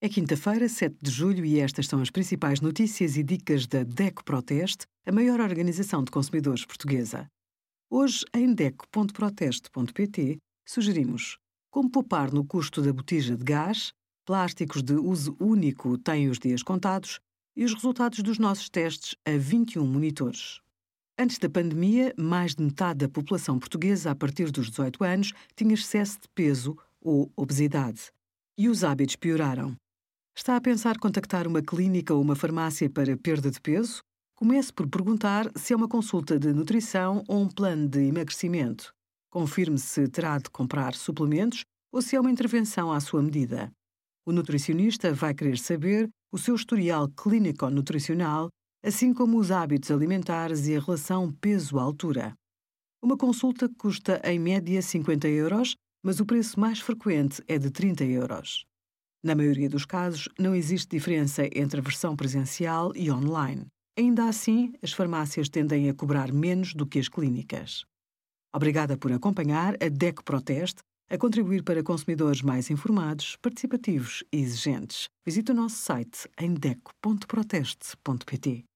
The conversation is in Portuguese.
É quinta-feira, 7 de julho, e estas são as principais notícias e dicas da DECO Proteste, a maior organização de consumidores portuguesa. Hoje, em DECO.proteste.pt, sugerimos como poupar no custo da botija de gás, plásticos de uso único têm os dias contados e os resultados dos nossos testes a 21 monitores. Antes da pandemia, mais de metade da população portuguesa a partir dos 18 anos tinha excesso de peso ou obesidade. E os hábitos pioraram. Está a pensar contactar uma clínica ou uma farmácia para perda de peso? Comece por perguntar se é uma consulta de nutrição ou um plano de emagrecimento. Confirme se terá de comprar suplementos ou se é uma intervenção à sua medida. O nutricionista vai querer saber o seu historial clínico-nutricional, assim como os hábitos alimentares e a relação peso-altura. Uma consulta custa em média 50 euros, mas o preço mais frequente é de 30 euros. Na maioria dos casos, não existe diferença entre a versão presencial e online. Ainda assim, as farmácias tendem a cobrar menos do que as clínicas. Obrigada por acompanhar a DECO Proteste a contribuir para consumidores mais informados, participativos e exigentes. Visite o nosso site em deco.proteste.pt.